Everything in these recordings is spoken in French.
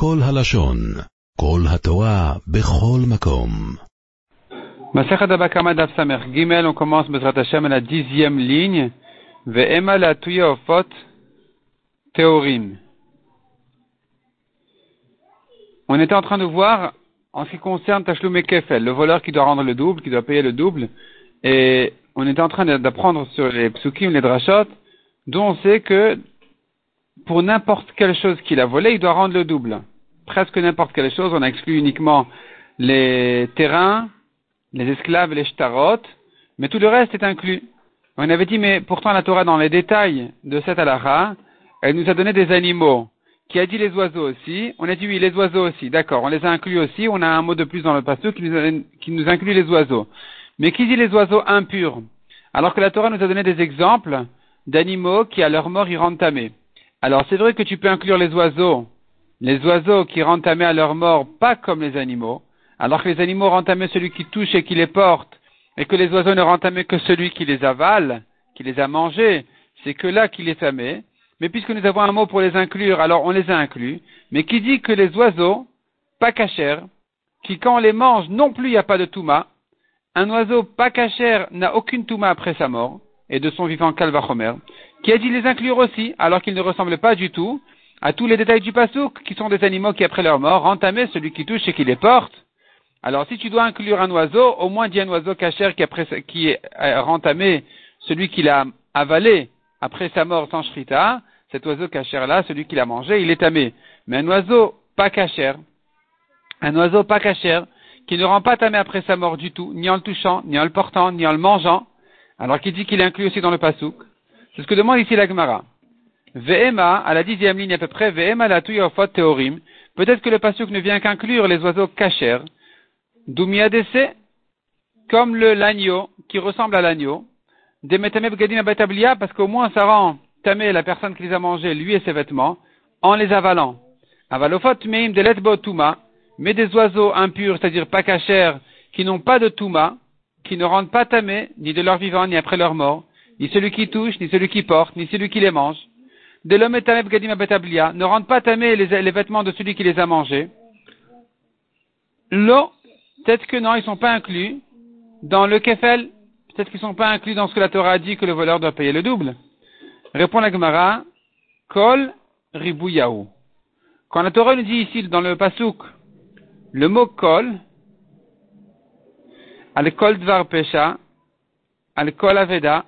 כל הלשון, כל התורה, בכל מקום. Masechet Abakama Daf Samer Gimel, on commence Bezrat Hashem à la dixième ligne. Ve'ema la tuya ofot théorim. On était en train de voir en ce qui concerne Tashlum et Kefel, le voleur qui doit rendre le double, qui doit payer le double. Et on était en train d'apprendre sur les psukim, les drachot, dont on sait que pour n'importe quelle chose qu'il a volé, il doit rendre le double. Presque n'importe quelle chose, on a exclu uniquement les terrains, les esclaves les shtarot, mais tout le reste est inclus. On avait dit, mais pourtant la Torah, dans les détails de cette alara, elle nous a donné des animaux. Qui a dit les oiseaux aussi? On a dit oui, les oiseaux aussi. D'accord, on les a inclus aussi. On a un mot de plus dans le passage qui nous, inclut les oiseaux. Mais qui dit les oiseaux impurs? Alors que la Torah nous a donné des exemples d'animaux qui, à leur mort, y rendent. Alors c'est vrai que tu peux inclure les oiseaux, les oiseaux qui tamés à leur mort, pas comme les animaux, alors que les animaux tamés celui qui touche et qui les porte, et que les oiseaux ne tamés que celui qui les avale, qui les a mangés, c'est que là qu'il est tamé. Mais puisque nous avons un mot pour les inclure, alors on les a inclus. Mais qui dit que les oiseaux, pas cachers, qui quand on les mange non plus il n'y a pas de touma, un oiseau pas cachère n'a aucune touma après sa mort, et de son vivant Kalvachomer, qui a dit les inclure aussi, alors qu'ils ne ressemblent pas du tout à tous les détails du pasouk, qui sont des animaux qui après leur mort rentamer celui qui touche et qui les porte. Alors si tu dois inclure un oiseau, au moins dis un oiseau cachère qui, après, qui est euh, celui qui l'a avalé après sa mort sans shrita, cet oiseau cachère-là, celui qui l'a mangé, il est tamé. Mais un oiseau pas cachère, un oiseau pas cachère, qui ne rend pas tamé après sa mort du tout, ni en le touchant, ni en le portant, ni en le mangeant, alors qu'il dit qu'il est inclus aussi dans le pasouk. C'est ce que demande ici la Gemara. Ve'ema, à la dixième ligne à peu près, Ve'ema la tuyofot théorim. Peut-être que le pasouk ne vient qu'inclure les oiseaux cachers. Doumiadese, comme le l'agneau, qui ressemble à l'agneau. Demetame abatablia, parce qu'au moins ça rend tamé la personne qui les a mangés, lui et ses vêtements, en les avalant. Avalofot meim de mais des oiseaux impurs, c'est-à-dire pas cachers, qui n'ont pas de touma, qui ne rendent pas tamé, ni de leur vivant, ni après leur mort, ni celui qui touche, ni celui qui porte, ni celui qui les mange. L'homme ne rendent pas tamé les, vêtements de celui qui les a mangés. L'eau, peut-être que non, ils ne sont pas inclus dans le kefel, peut-être qu'ils ne sont pas inclus dans ce que la Torah a dit que le voleur doit payer le double. Répond la Gemara, kol ribouyahu. Quand la Torah nous dit ici dans le pasouk, le mot kol, al kol dvar pesha, al kol aveda,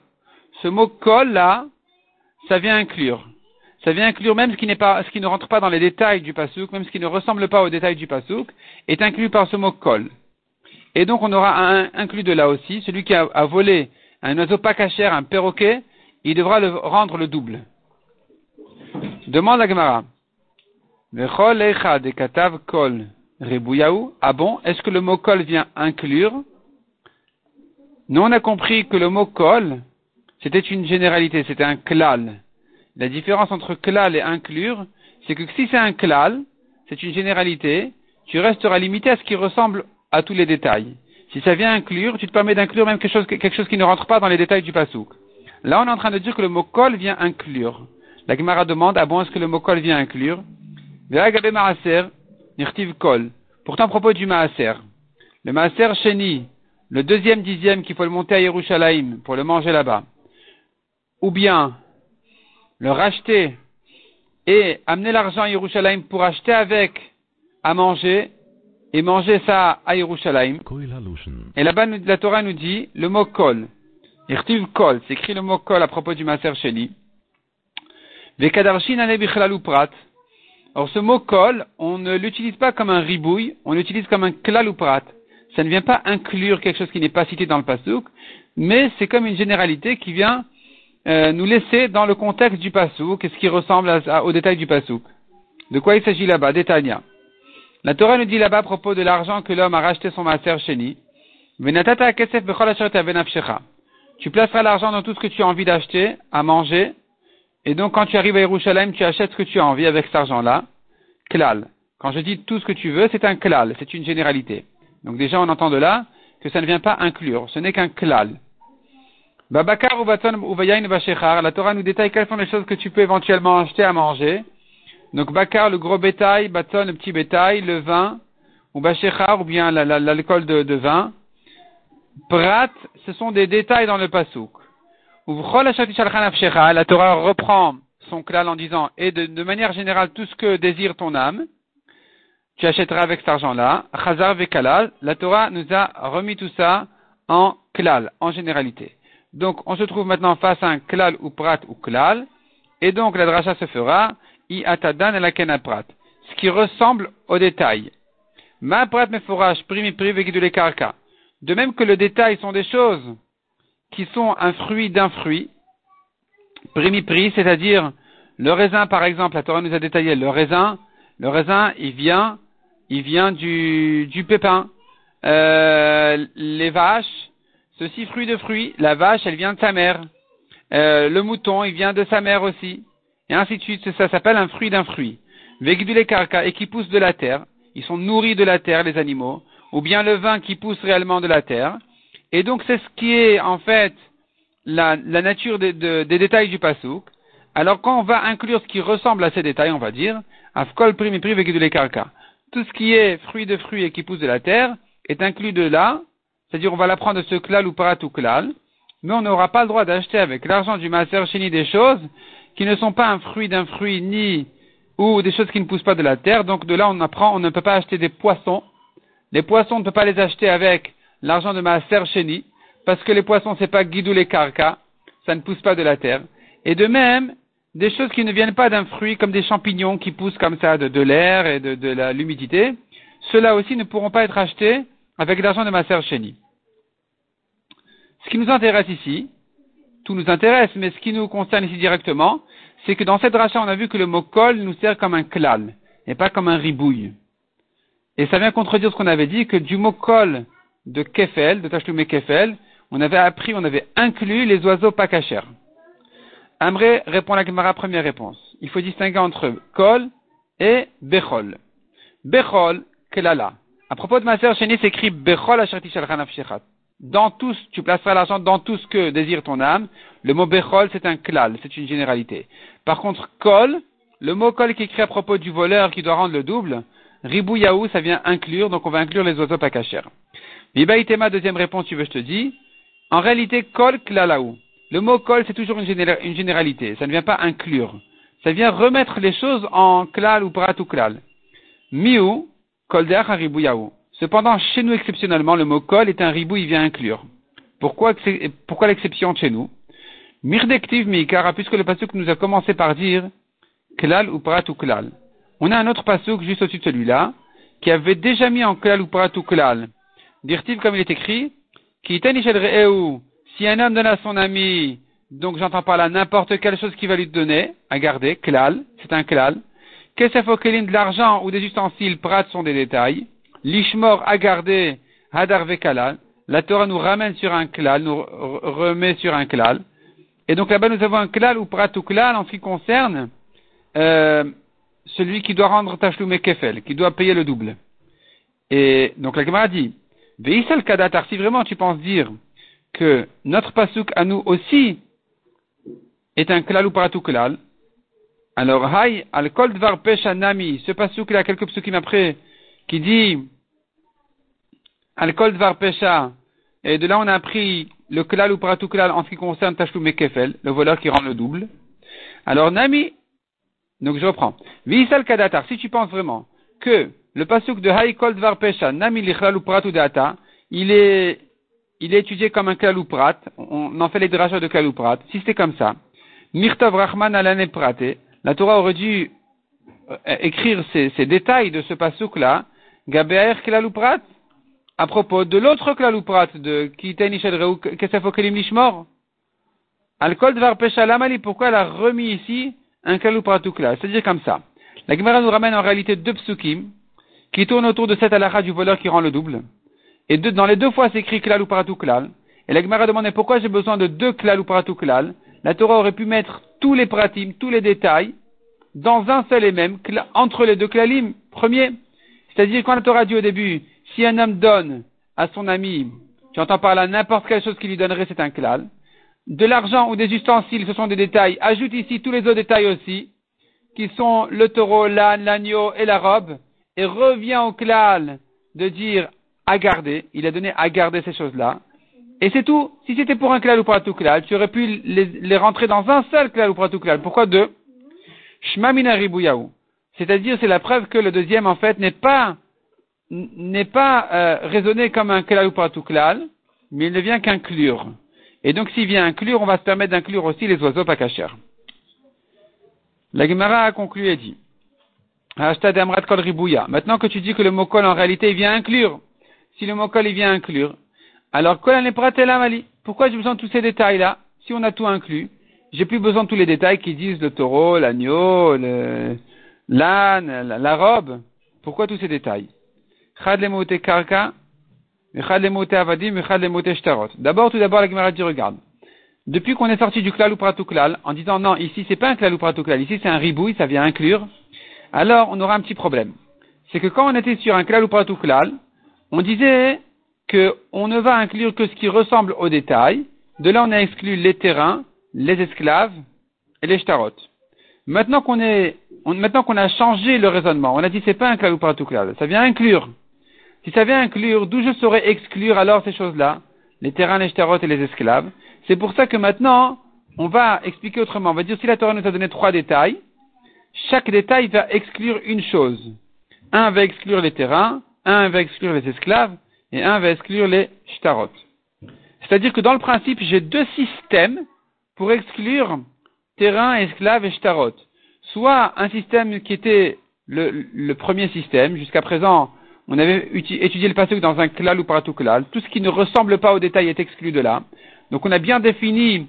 ce mot kol là, ça vient inclure. Ça vient inclure même ce qui ne rentre pas dans les détails du pasouk, même ce qui ne ressemble pas aux détails du pasouk, est inclus par ce mot kol. Et donc on aura un inclus de là aussi, celui qui a, volé un oiseau pas cachère, un perroquet, il devra le rendre le double. Demande la Gemara. kol Ah bon, est-ce que le mot kol vient inclure? Nous on a compris que le mot kol, c'était une généralité, c'était un klal. La différence entre klal et inclure, c'est que si c'est un klal, c'est une généralité, tu resteras limité à ce qui ressemble à tous les détails. Si ça vient inclure, tu te permets d'inclure même quelque chose, qui ne rentre pas dans les détails du pasouk. Là, on est en train de dire que le mot kol vient inclure. La Gemara demande, ah bon, est-ce que le mot kol vient inclure? Kol. Pourtant, à propos du maaser, le maaser sheni, le deuxième dixième qu'il faut le monter à Yerushalayim pour le manger là-bas, ou bien le racheter et amener l'argent à Yerushalayim pour acheter avec à manger et manger ça à Yerushalayim. Et là-bas, la Torah nous dit le mot kol. Irtiv kol, c'est écrit le mot kol à propos du Maser prat. Or, ce mot kol, on ne l'utilise pas comme un ribouille, on l'utilise comme un prat. Ça ne vient pas inclure quelque chose qui n'est pas cité dans le pasouk, mais c'est comme une généralité qui vient euh, nous laisser dans le contexte du pasouk, ce qui ressemble à, au détail du pasouk. De quoi il s'agit là-bas Détania. La Torah nous dit là-bas à propos de l'argent que l'homme a racheté son kesef bechol tu placeras l'argent dans tout ce que tu as envie d'acheter, à manger, et donc quand tu arrives à Yerushalayim, tu achètes ce que tu as envie avec cet argent-là. Klal. Quand je dis tout ce que tu veux, c'est un klal, c'est une généralité. Donc déjà on entend de là que ça ne vient pas inclure, ce n'est qu'un klal. Babakar ou la Torah nous détaille quelles sont les choses que tu peux éventuellement acheter à manger, Donc bakar, le gros bétail, baton, le petit bétail, le vin, ou bachechar, ou bien l'alcool de, vin. Prat, ce sont des détails dans le pasouk. La Torah reprend son klal en disant, et de, de, manière générale, tout ce que désire ton âme, tu achèteras avec cet argent-là. Chazar vekala, la Torah nous a remis tout ça en klal, en généralité. Donc, on se trouve maintenant face à un klal ou prat ou klal, et donc la dracha se fera, i atadan et ce qui ressemble au détail. Ma prat me forage primi privé de. De même que le détail sont des choses qui sont un fruit d'un fruit, primi pri, c'est-à-dire le raisin par exemple, la Torah nous a détaillé le raisin, le raisin il vient, il vient du, du pépin. Euh, les vaches, ceci fruit de fruit, la vache elle vient de sa mère. Euh, le mouton il vient de sa mère aussi. Et ainsi de suite, ça s'appelle un fruit d'un fruit. Vegdule karka et qui pousse de la terre, ils sont nourris de la terre les animaux, ou bien le vin qui pousse réellement de la terre. Et donc c'est ce qui est en fait la, nature des détails du pasouk. Alors quand on va inclure ce qui ressemble à ces détails, on va dire afkol primi. Tout ce qui est fruit de fruits et qui pousse de la terre est inclus de là, c'est-à-dire on va l'apprendre de ce klal ou parat ou klal, mais on n'aura pas le droit d'acheter avec l'argent du maser chéni des choses qui ne sont pas un fruit d'un fruit ni ou des choses qui ne poussent pas de la terre. Donc de là on apprend, on ne peut pas acheter des poissons. Les poissons, on ne peut pas les acheter avec l'argent de maser chéni, parce que les poissons c'est pas guidou les ça ne pousse pas de la terre. Et de même, des choses qui ne viennent pas d'un fruit, comme des champignons qui poussent comme ça de, l'air et de, de l'humidité, ceux-là aussi ne pourront pas être achetés avec l'argent de ma sœur Chéni. Ce qui nous intéresse ici, tout nous intéresse, mais ce qui nous concerne ici directement, c'est que dans cette rachat, on a vu que le mot kol nous sert comme un klal, et pas comme un ribouille. Et ça vient contredire ce qu'on avait dit, que du mot kol de kefel, de tachloumé kefel, on avait appris, on avait inclus les oiseaux pas cachers. Amré répond à la première réponse. Il faut distinguer entre kol et bechol. Bechol, kelala. À propos de ma sœur Chéni, s'écrit bechol Dans tous, tu placeras l'argent dans tout ce que désire ton âme. Le mot bechol, c'est un klal, c'est une généralité. Par contre, kol, le mot kol qui écrit à propos du voleur qui doit rendre le double, ribou yaou, ça vient inclure, donc on va inclure les oiseaux pas cachers. Bibaïtema, deuxième réponse, tu veux, je te dis. En réalité, kol klalaou. Le mot kol, c'est toujours une, généralité. Ça ne vient pas inclure. Ça vient remettre les choses en klal ou prat ou klal. Miou, kol haribouyaou. Cependant, chez nous, exceptionnellement, le mot kol est un ribou, il vient inclure. Pourquoi, pourquoi l'exception chez nous? Mirdektiv mikara, puisque le pasuk nous a commencé par dire klal ou prat ou klal. On a un autre pasuk juste au-dessus de celui-là, qui avait déjà mis en klal ou prat ou klal. Dirtiv comme il est écrit, ki si un homme donne à son ami, donc j'entends par là n'importe quelle chose qu'il va lui donner, à garder, klal, c'est un klal. Kesefokelim de l'argent ou des ustensiles, prat sont des détails. Lishmor à garder, hadar vekalal. La Torah nous ramène sur un klal, nous remet sur un klal. Et donc là-bas nous avons un klal ou prat ou klal en ce qui concerne euh, celui qui doit rendre tachloum kefel, qui doit payer le double. Et donc la Gemara dit, Veisal kadatar, si vraiment tu penses dire que notre pasuk à nous aussi est un klal ou paratou klal, alors hay al kol dvar pesha nami, ce pasuk là, quelques psukim après, qui dit al kol dvar pesha, et de là on a appris le klal ou klal en ce qui concerne tashlum et kefel, le voleur qui rend le double. Alors nami, donc je reprends. Visal kadatar, si tu penses vraiment que le pasuk de hay kol dvar pesha nami lichlal ou il est il est étudié comme un kalouprat, on en fait les drachas de kalouprat, si c'était comme ça, Mirtov Rahman alane praté, la Torah aurait dû euh, écrire ces, détails de ce pasouk-là, Gaber kalouprat, à propos de l'autre kalouprat, de Kiten Ishadreu Kesafokelim Lishmor. Al-Kol Dvar Peshalamali, pourquoi elle a remis ici un là C'est-à-dire comme ça. La Gemara nous ramène en réalité deux psukim qui tournent autour de cette alakha du voleur qui rend le double. Et dans les deux fois, c'est écrit klal ou. Et la Gemara demandait pourquoi j'ai besoin de deux klal ou. La Torah aurait pu mettre tous les pratim, tous les détails, dans un seul et même, entre les deux klalim. Premier. C'est-à-dire, quand la Torah dit au début, si un homme donne à son ami, tu entends par là n'importe quelle chose qu'il lui donnerait, c'est un klal. De l'argent ou des ustensiles, ce sont des détails. Ajoute ici tous les autres détails aussi. qui sont le taureau, l'âne, l'agneau et la robe, et revient au klal de dire à garder. Il a donné à garder ces choses-là. Et c'est tout. Si c'était pour un klal ou pour tout klal, tu aurais pu les, rentrer dans un seul klal ou pour tout klal. Pourquoi deux? Shmamina C'est-à-dire, c'est la preuve que le deuxième, en fait, n'est pas, n'est pas euh, raisonné comme un klal ou pour tout klal, mais il ne vient qu'inclure. Et donc, s'il vient inclure, on va se permettre d'inclure aussi les oiseaux pas cachers. La Gemara a conclu et dit, Maintenant que tu dis que le mot en réalité, il vient inclure. Si le mot il vient inclure, alors. Pourquoi j'ai besoin de tous ces détails-là Si on a tout inclus, j'ai plus besoin de tous les détails qui disent le taureau, l'agneau, l'âne, la, robe. Pourquoi tous ces détails D'abord, tout d'abord, la Gemara dit, regarde. Depuis qu'on est sorti du klal ou klal, en disant non, ici c'est pas un klal ou klal, ici c'est un ribouille, ça vient inclure, alors on aura un petit problème. C'est que quand on était sur un klal ou klal, on disait qu'on ne va inclure que ce qui ressemble au détail. De là, on a exclu les terrains, les esclaves et les shtarot. Maintenant qu'on a changé le raisonnement, on a dit c'est pas un klal ou klal, ça vient inclure. Si ça vient inclure, d'où je saurais exclure alors ces choses-là? Les terrains, les shtarot et les esclaves. C'est pour ça que maintenant, on va expliquer autrement. On va dire si la Torah nous a donné trois détails, chaque détail va exclure une chose. Un va exclure les terrains, un va exclure les esclaves, et un va exclure les shtarot. C'est-à-dire que dans le principe, j'ai deux systèmes pour exclure terrain, esclaves et shtarot. Soit un système qui était le premier système, jusqu'à présent, on avait étudié le passage dans un klal ou tout klal. Tout ce qui ne ressemble pas au détail est exclu de là. Donc on a bien défini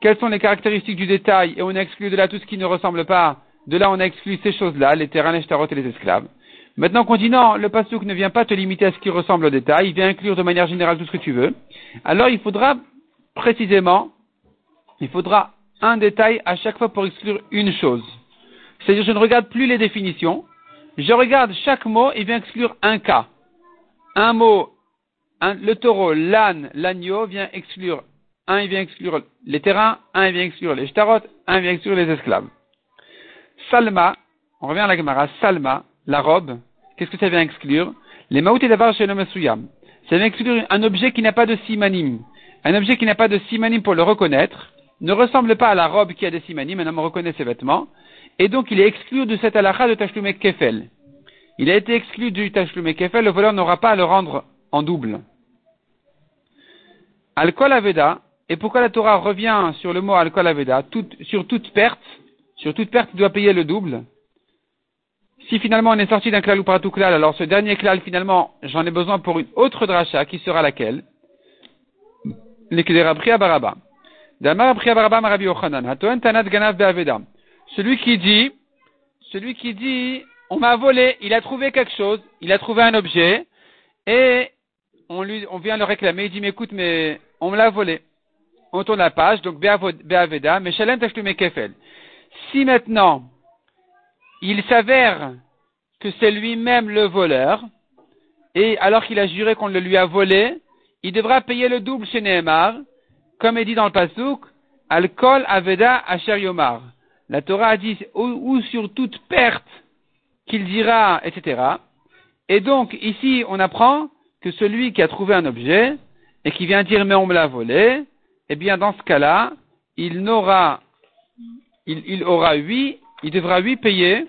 quelles sont les caractéristiques du détail et on a exclu de là tout ce qui ne ressemble pas. De là on a exclu ces choses-là, les terrains, les shtarot et les esclaves. Maintenant, continent, le pasouk ne vient pas te limiter à ce qui ressemble au détail, il vient inclure de manière générale tout ce que tu veux. Alors, il faudra précisément, il faudra un détail à chaque fois pour exclure une chose. C'est-à-dire, je ne regarde plus les définitions, je regarde chaque mot, il vient exclure un cas. Un mot, le taureau, l'âne, l'agneau vient exclure un, il vient exclure les terrains, un, il vient exclure les shtarot, un, il vient exclure les esclaves. Salma, on revient à la Gemara, Salma, la robe, qu'est-ce que ça vient exclure? Les maouté d'avar chez Souyam. Ça vient exclure un objet qui n'a pas de simanim. Un objet qui n'a pas de simanim pour le reconnaître, ne ressemble pas à la robe qui a des simanim, un homme reconnaît ses vêtements, et donc il est exclu de cette halakha de Tashlumek Kefel. Il a été exclu du Tashlumek Kefel, le voleur n'aura pas à le rendre en double. Al-Kol Aveda, et pourquoi la Torah revient sur le mot Al-Kol Aveda, sur toute perte, sur toute perte il doit payer le double. Si finalement on est sorti d'un klal ou par tout klal, alors ce dernier klal finalement j'en ai besoin pour une autre dracha qui sera laquelle? Priya Baraba. Celui qui dit, celui qui dit, on m'a volé, il a trouvé quelque chose, il a trouvé un objet, et on vient le réclamer, il dit, mais écoute, mais on me l'a volé. On tourne la page, donc Be'aveda, mais Shalem Tashlume Kefel. Si maintenant, il s'avère que c'est lui-même le voleur, et alors qu'il a juré qu'on le lui a volé, il devra payer le double chez Nehemar, comme est dit dans le Pasuk, Al-Kol Aveda Asher Yomar. La Torah a dit, ou, sur toute perte qu'il dira, etc. Et donc, ici, on apprend que celui qui a trouvé un objet et qui vient dire, mais on me l'a volé, eh bien, dans ce cas-là, il n'aura, il, aura huit, il devra huit payer,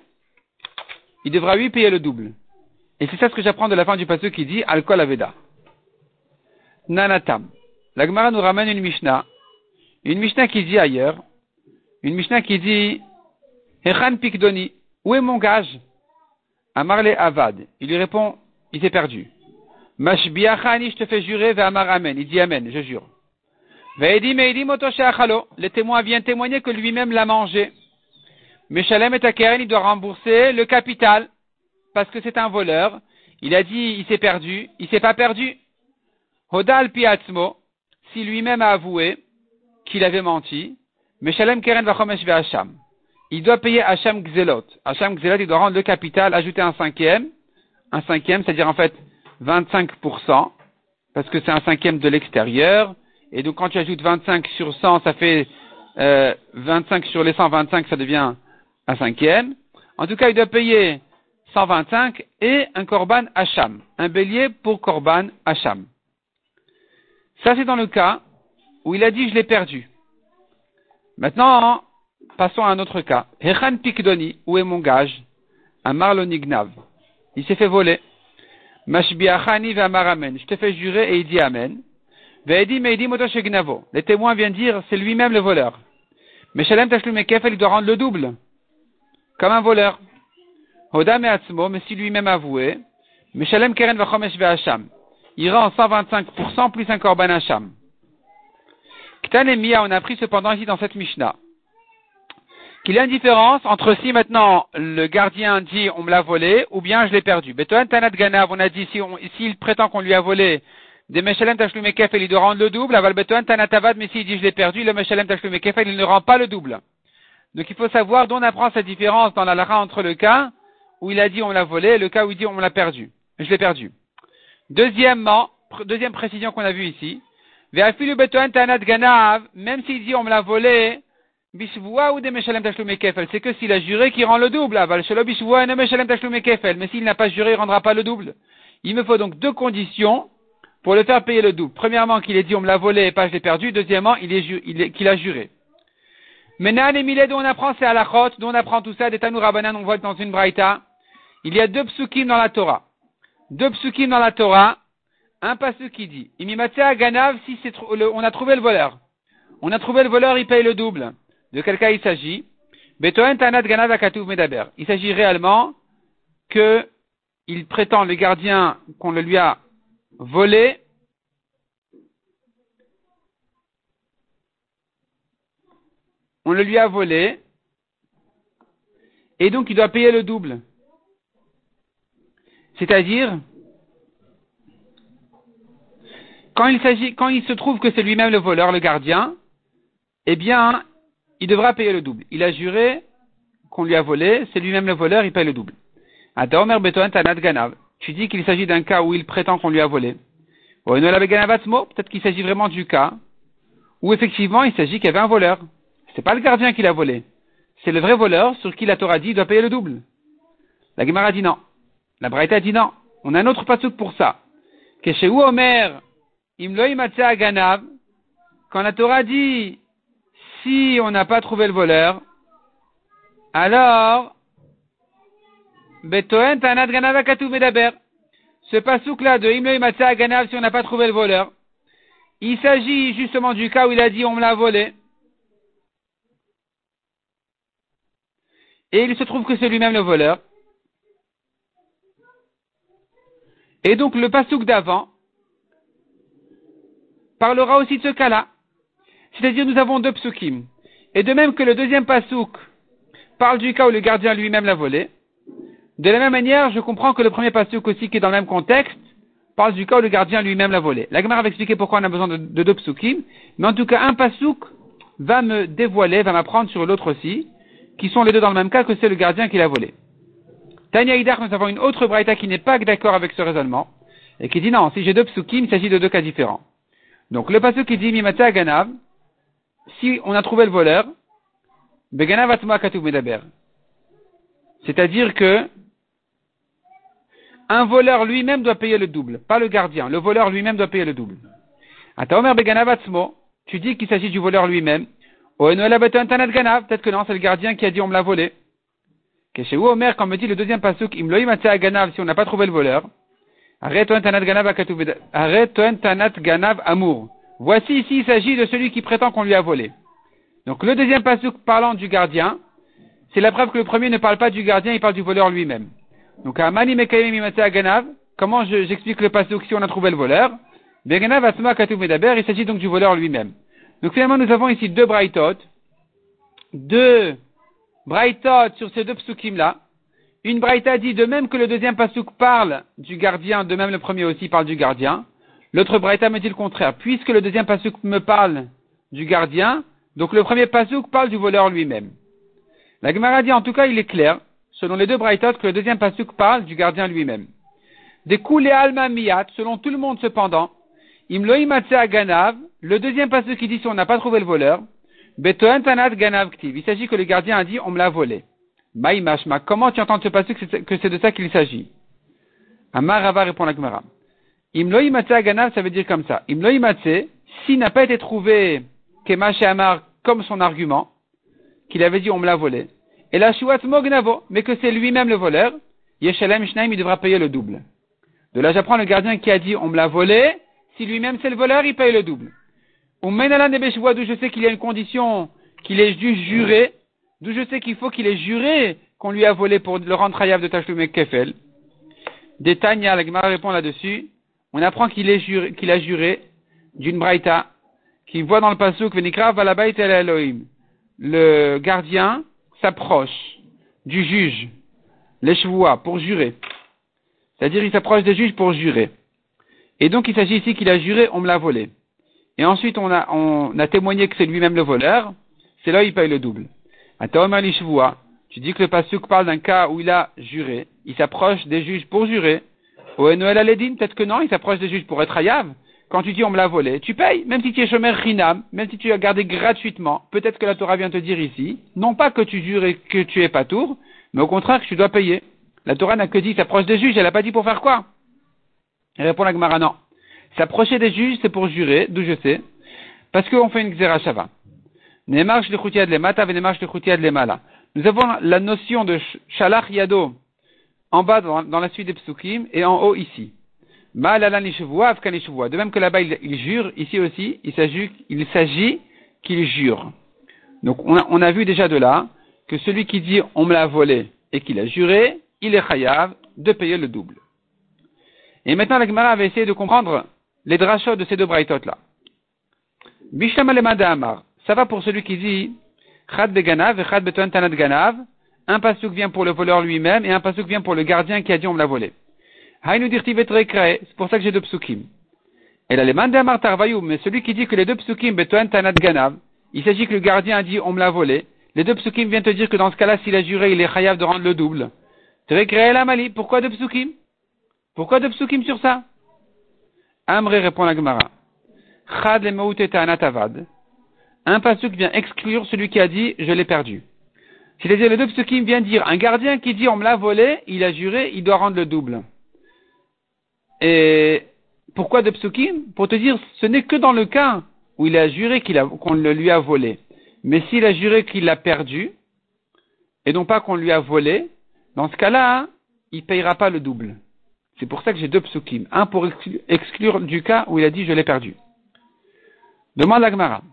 il devra huit payer le double. Et c'est ça ce que j'apprends de la fin du passage qui dit, alcool aveda. Nanatam. La Gemara nous ramène une Mishnah, une Mishnah qui dit ailleurs, une Mishnah qui dit Hechan Pikdoni, où est mon gage? Amarle Avad. Il lui répond Il s'est perdu. Mashbiachani, je te fais jurer, ve Amar Amen. Il dit Amen, je jure. Ve'edi Meidi Achalo. Le témoin vient témoigner que lui-même l'a mangé. Meshalem et Akeren, il doit rembourser le capital parce que c'est un voleur. Il a dit il s'est perdu, il s'est pas perdu. Hodal Piatzmo, si lui-même a avoué qu'il avait menti, Meshalem Keren Vachomesh Hacham. Il doit payer Hacham Gzelot. Hacham Gzelot, il doit rendre le capital, ajouter un cinquième. Un cinquième, c'est-à-dire en fait 25%, parce que c'est un cinquième de l'extérieur. Et donc quand tu ajoutes 25 sur 100, ça fait euh, 25 sur les 125, ça devient un cinquième. En tout cas, il doit payer 125 et un korban hacham, un bélier pour korban hacham. Ça, c'est dans le cas où il a dit je l'ai perdu. Maintenant, passons à un autre cas. Hechan Pikdoni, où est mon gage? Un marlonignav. Il s'est fait voler. Mashbiachani Amen. Je te fais jurer et il dit Amen. Les témoins viennent dire c'est lui-même le voleur. Mais Shalem Tashlum il doit rendre le double. Comme un voleur. Hodam et mais si lui-même avoué. Mais Shalem Keren Vachomesh Hacham. Il rend 125% plus un Korban Hacham. Ktan on a appris cependant ici dans cette Mishnah qu'il y a une différence entre si maintenant le gardien dit on me l'a volé ou bien je l'ai perdu. Betoan Tanat Ganav, on a dit s'il si prétend qu'on lui a volé des Meshalem Tashlume Kefel, il doit rendre le double. Aval Betoan Tanatavad, mais s'il dit je l'ai perdu, le Meshalem Tashlume Kefel, il ne rend pas le double. Donc il faut savoir d'où on apprend cette différence dans la lara entre le cas où il a dit on l'a volé et le cas où il dit on l'a perdu. Je l'ai perdu. Deuxièmement, deuxième précision qu'on a vue ici, même s'il dit on me l'a volé, ou c'est que s'il a juré qu'il rend le double. Mais s'il n'a pas juré, il rendra pas le double. Il me faut donc deux conditions pour le faire payer le double. Premièrement, qu'il ait dit on me l'a volé et pas je l'ai perdu. Deuxièmement, qu'il a juré. Les millets dont on apprend, c'est à la dont on apprend tout ça, des Tanou Rabanan, on voit dans une braïta. Il y a deux psukim dans la Torah. Deux psukim dans la Torah. Un pasuk qui dit, Imimatsea Ganav, si c'est, on a trouvé le voleur. On a trouvé le voleur, il paye le double. De quel cas il s'agit? Betoen Tanat Ganav Akatuv Medaber. Il s'agit réellement que il prétend, le gardien, qu'on le lui a volé. On le lui a volé. Et donc il doit payer le double. C'est-à-dire, quand il s'agit, quand il se trouve que c'est lui-même le voleur, le gardien, eh bien, il devra payer le double. Il a juré qu'on lui a volé, c'est lui-même le voleur, il paye le double. Tu dis qu'il s'agit d'un cas où il prétend qu'on lui a volé. Peut-être qu'il s'agit vraiment du cas où effectivement il s'agit qu'il y avait un voleur. C'est pas le gardien qui l'a volé. C'est le vrai voleur sur qui la Torah dit doit payer le double. La Gemara dit non. La Braïta dit non. On a un autre pasouk pour ça. Que chez Omer, Ganav, quand la Torah dit si on n'a pas trouvé le voleur, alors, Betoen Tanat Ganav. Ce pasouk-là de Imloï Matzah Ganav, si on n'a pas trouvé le voleur, il s'agit justement du cas où il a dit on me l'a volé. Et il se trouve que c'est lui-même le voleur. Et donc le pasouk d'avant parlera aussi de ce cas-là. C'est-à-dire nous avons deux psukim. Et de même que le deuxième pasouk parle du cas où le gardien lui-même l'a volé, de la même manière, je comprends que le premier pasouk aussi qui est dans le même contexte parle du cas où le gardien lui-même l'a volé. La Gemara va expliquer pourquoi on a besoin de, deux psukim, mais en tout cas un pasouk va me dévoiler, va m'apprendre sur l'autre aussi, qui sont les deux dans le même cas que c'est le gardien qui l'a volé. Tanya Idar, nous avons une autre braïta qui n'est pas d'accord avec ce raisonnement, et qui dit non, si j'ai deux psukim, il s'agit de deux cas différents. Donc le pasouk qui dit Mimata Ganav, si on a trouvé le voleur, Beganav Atma Medaber. C'est-à-dire que un voleur lui-même doit payer le double, pas le gardien. Le voleur lui-même doit payer le double. Ataomer Beganav tu dis qu'il s'agit du voleur lui-même. Peut-être que non, c'est le gardien qui a dit on me l'a volé. Chez Omer, quand me dit le deuxième Ganav, si on n'a pas trouvé le voleur, Ganav Amour. Voici ici, il s'agit de celui qui prétend qu'on lui a volé. Donc le deuxième pasuk parlant du gardien, c'est la preuve que le premier ne parle pas du gardien, il parle du voleur lui-même. Donc à Mani Ganav, comment j'explique le pasuk si on a trouvé le voleur? Il s'agit donc du voleur lui-même. Donc finalement, nous avons ici deux braïtot, deux braïtot sur ces deux psukim-là. Une braïta dit de même que le deuxième pasuk parle du gardien, de même le premier aussi parle du gardien. L'autre braïta me dit le contraire. Puisque le deuxième pasuk me parle du gardien, donc le premier pasuk parle du voleur lui-même. La Gemara dit en tout cas, il est clair, selon les deux braïtot, que le deuxième pasuk parle du gardien lui-même. Des coulées alma miyat, selon tout le monde cependant, Imloïmatse ganav, le deuxième passage qui dit si on n'a pas trouvé le voleur. Il s'agit que le gardien a dit on me l'a volé. Maïmashma, comment tu entends ce passage que c'est de ça qu'il s'agit? Amar Rava répond la Gemara. Imloïmatse Aganav, ça veut dire comme ça. Imloïmatse, s'il n'a pas été trouvé Kemash Amar comme son argument, qu'il avait dit on me l'a volé, et la Shuat Mognavo, mais que c'est lui-même le voleur, Yeshalem Shnaim, il devra payer le double. De là, j'apprends le gardien qui a dit on me l'a volé, si lui-même c'est le voleur, il paye le double. D'où je sais qu'il y a une condition qu'il ait dû jurer, d'où je sais qu'il faut qu'il ait juré qu'on lui a volé pour le rendre de Tachlum Kefel. Détania, la Gemara répond là-dessus. On apprend qu'il a juré d'une braïta, qui voit dans le pasuk, Venikra valabait el Elohim. Le gardien s'approche du juge, l'échevoua, pour jurer. C'est-à-dire, il s'approche des juges pour jurer. Et donc, il s'agit ici qu'il a juré, on me l'a volé. Et ensuite, on a, on a témoigné que c'est lui-même le voleur. C'est là où il paye le double. À tu dis que le pasuk parle d'un cas où il a juré. Il s'approche des juges pour jurer. Au Noël Aledin, peut-être que non, il s'approche des juges pour être ayav. Quand tu dis on me l'a volé, tu payes, même si tu es chômeur rinam, même si tu l'as gardé gratuitement. Peut-être que la Torah vient te dire ici, non pas que tu jures et que tu es pas tour, mais au contraire que tu dois payer. La Torah n'a que dit s'approche des juges, elle n'a pas dit pour faire quoi? Elle répond la Gemara, non. S'approcher des juges, c'est pour jurer, d'où je sais, parce qu'on fait une xerashava. Nous avons la notion de shalach yado en bas dans, la suite des psukim et en haut ici. De même que là-bas il, jure, ici aussi il s'agit qu'il jure. Donc on a, on a, vu déjà de là que celui qui dit on me l'a volé et qu'il a juré, il est chayav de payer le double. Et maintenant la Gemara va essayer de comprendre les drachot de ces deux braïtot là. Ça va pour celui qui dit Chad beganav et Chad tanat ganav. Un pasuk vient pour le voleur lui-même et un pasuk vient pour le gardien qui a dit on me l'a volé. C'est pour ça que j'ai deux psukim. Et là, les mandamar tarvayou, mais celui qui dit que les deux psukim betoan tanat ganav, il s'agit que le gardien a dit on me l'a volé. Les deux psukim viennent te dire que dans ce cas-là, s'il a juré, il est chayav de rendre le double. Trekre la mali. Pourquoi deux psukim? Pourquoi deux psukim sur ça? Amré répond la Gemara. Chad le un pasuk vient exclure celui qui a dit je l'ai perdu. C'est-à-dire le deux vient dire un gardien qui dit on me l'a volé, il a juré, il doit rendre le double. Et pourquoi deux psukim? Pour te dire ce n'est que dans le cas où il a juré qu'on le lui a volé. Mais s'il a juré qu'il l'a perdu, et non pas qu'on lui a volé, dans ce cas-là, il ne payera pas le double. C'est pour ça que j'ai deux psukim. Un pour exclure du cas où il a dit je l'ai perdu. Demande la Gemara.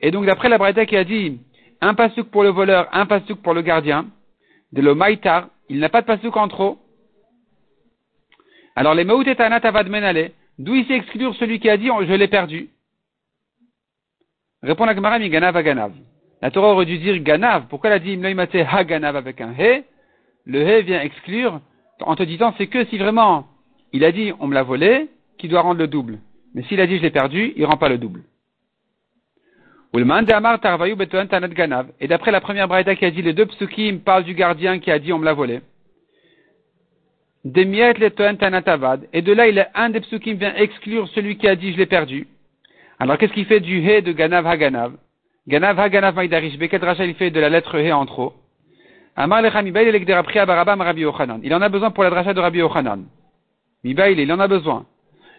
Et donc d'après la Braïta qui a dit un pasuk pour le voleur, un pasuk pour le gardien, de le il n'a pas de pasuk en trop. Alors les maout et avad menale, d'où il exclure celui qui a dit je l'ai perdu? Répond la Gemara mi ganav ganav. La Torah aurait dû dire ganav. Pourquoi elle a dit ha ganav avec un he? Le he vient exclure en te disant c'est que si vraiment il a dit on me l'a volé, qu'il doit rendre le double. Mais s'il a dit je l'ai perdu, il ne rend pas le double. Et d'après la première braïta qui a dit les deux psukim parlent du gardien qui a dit on me l'a volé. Et de là, il a un des psukim vient exclure celui qui a dit je l'ai perdu. Alors qu'est-ce qu'il fait du he de Ganav Haganav? Ganav Haganav Maïdarish Beket Racha il fait de la lettre he en trop. Il en a besoin pour la dracha de Rabbi Yochanan. Mibail, il en a besoin.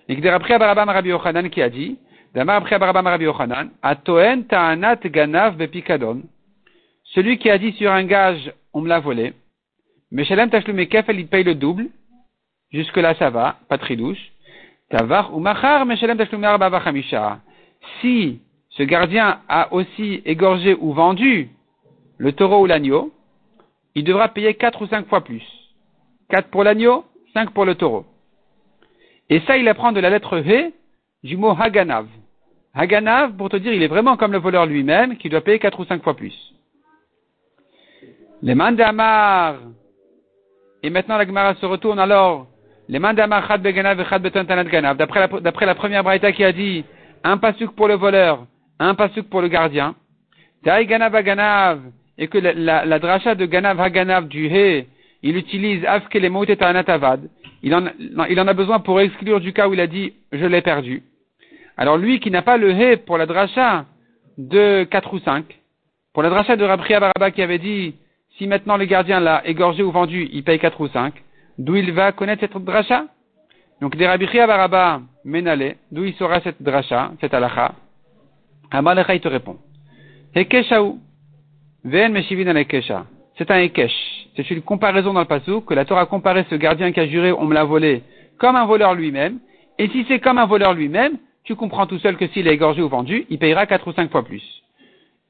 Rabbi Yochanan qui a dit, Rabbi Yochanan, Atoen ta'anat ganav bepikadon. Celui qui a dit sur un gage, on me l'a volé. Meshalem tashlume kefel, il paye le double. Jusque là, ça va, pas très douche. Tavar ou machar, meshalem tashlume vachamisha. Si ce gardien a aussi égorgé ou vendu le taureau ou l'agneau, il devra payer quatre ou cinq fois plus. Quatre pour l'agneau, cinq pour le taureau. Et ça, il apprend de la lettre V du mot Haganav. Haganav, pour te dire, il est vraiment comme le voleur lui-même, qui doit payer quatre ou cinq fois plus. Les mandamar. Et maintenant, la Gemara se retourne alors. Les mandamar chad beganav et chad ganav. D'après la, d'après la première braïta qui a dit, un pasuk pour le voleur, un pasuk pour le gardien. Taï ganav ganav. Et que la, la, dracha de ganav haganav du he, il utilise afke les mots anatavad il en, il en a besoin pour exclure du cas où il a dit je l'ai perdu. Alors lui qui n'a pas le hé pour la dracha de 4 ou 5, Pour la dracha de Rabri Baraba qui avait dit, si maintenant le gardien l'a égorgé ou vendu, il paye 4 ou 5, d'où il va connaître cette dracha Donc des Rabbi Baraba Menale, d'où il saura cette dracha, cette alacha Amalecha, il te répond. Hekeshaou. C'est un Ekesh. C'est une comparaison dans le passou que la Torah a comparé ce gardien qui a juré on me l'a volé comme un voleur lui-même. Et si c'est comme un voleur lui-même, tu comprends tout seul que s'il est égorgé ou vendu, il payera 4 ou 5 fois plus.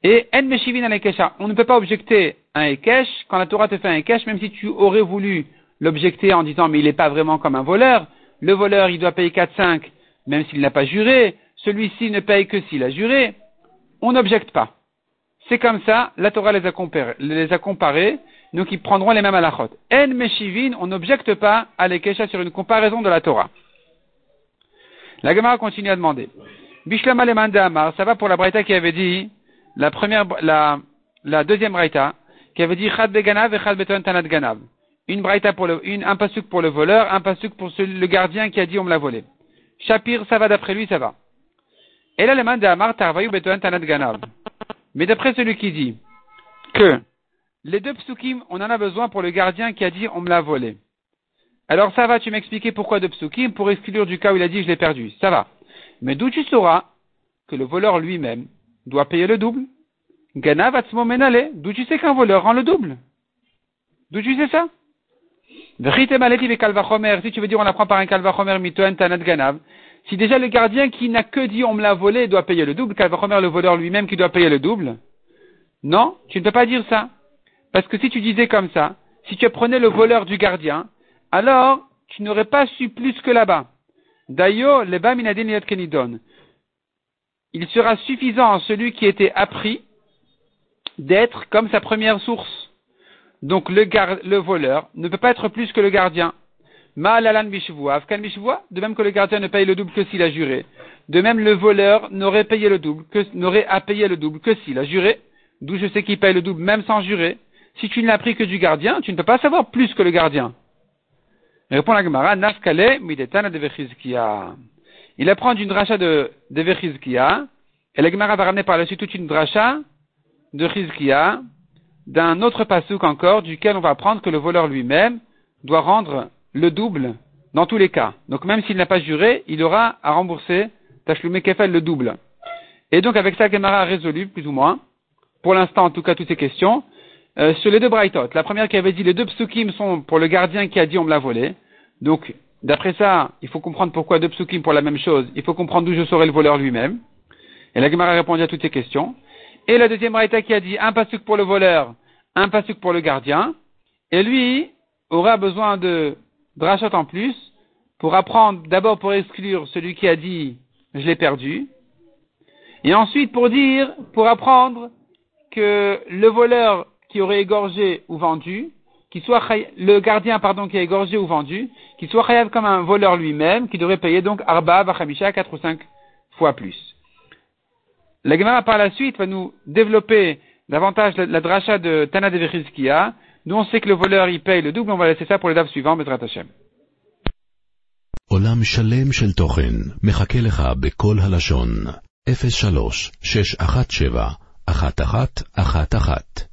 Et En Meshivin Ekesha. On ne peut pas objecter un Ekesh quand la Torah te fait un Ekesh, même si tu aurais voulu l'objecter en disant mais il n'est pas vraiment comme un voleur. Le voleur, il doit payer 4-5, même s'il n'a pas juré. Celui-ci ne paye que s'il a juré. On n'objecte pas. C'est comme ça, la Torah les a, comparés, les a comparés donc ils prendront les mêmes halachot. En meshivin, on n'objecte pas à l'ekesha sur une comparaison de la Torah. La Gemara continue à demander. Bishlama Amar, ça va pour la Braïta qui avait dit, la première, la, la deuxième Braïta, qui avait dit Chad beganav et Chad beton tanat ganav. Une Braïta pour le, une, un pasuk pour le voleur, un pasuk pour le gardien qui a dit on me l'a volé. Shapir, ça va d'après lui, ça va. Et là, le Amar, tarvayu beton tanat ganav. Mais d'après celui qui dit que les deux psukim, on en a besoin pour le gardien qui a dit on me l'a volé. Alors ça va, tu m'expliquer pourquoi deux psukim? Pour exclure du cas où il a dit je l'ai perdu. Ça va. Mais d'où tu sauras que le voleur lui-même doit payer le double? Ganav menale. D'où tu sais qu'un voleur rend le double? D'où tu sais ça? Si tu veux dire on apprend par un kalvachomer mitoen tanat ganav, si déjà le gardien qui n'a que dit on me l'a volé doit payer le double, kalvachomer le voleur lui-même qui doit payer le double, non, tu ne peux pas dire ça. Parce que si tu disais comme ça, si tu prenais le voleur du gardien, alors tu n'aurais pas su plus que là-bas. D'ailleurs, le kenidon. Il sera suffisant à celui qui était appris d'être comme sa première source. Donc le, voleur ne peut pas être plus que le gardien. Ma'alalan de même que le gardien ne paye le double que s'il a juré. De même, le voleur n'aurait payé le double, que, n'aurait à payer le double que s'il a juré. D'où je sais qu'il paye le double même sans jurer si tu ne l'as pris que du gardien, tu ne peux pas savoir plus que le gardien. répond la Gemara, Nafkale midetana de Il apprend d'une dracha de, de Vechizkia, et la Gemara va ramener par la suite toute une dracha de Chizkia, d'un autre pasouk encore, duquel on va apprendre que le voleur lui-même doit rendre le double dans tous les cas. Donc même s'il n'a pas juré, il aura à rembourser Tachloumé Kefel le double. Et donc avec ça, Gemara a résolu, plus ou moins, pour l'instant en tout cas, toutes ces questions. Euh, sur les deux Braithot. La première qui avait dit les deux psukim sont pour le gardien qui a dit on me l'a volé. Donc, d'après ça, il faut comprendre pourquoi deux psukim pour la même chose. Il faut comprendre d'où je saurai le voleur lui-même. Et la Gemara a répondu à toutes ces questions. Et la deuxième Braïta qui a dit un pasuk pour le voleur, un pasuk pour le gardien. Et lui aura besoin de drachot en plus pour apprendre, d'abord pour exclure celui qui a dit je l'ai perdu. Et ensuite pour dire, pour apprendre que le voleur qui aurait égorgé ou vendu, qui soit le gardien pardon qui a égorgé ou vendu, qui soit chayav comme un voleur lui-même, qui devrait payer donc arba vachamisha quatre ou cinq fois plus. La Gemara par la suite va nous développer davantage la, dracha de Tana de. Nous on sait que le voleur il paye le double, on va laisser ça pour les daves suivants, Bezrat Hashem. עולם שלם של תוכן מחכה לך בכל הלשון, 03 617 1111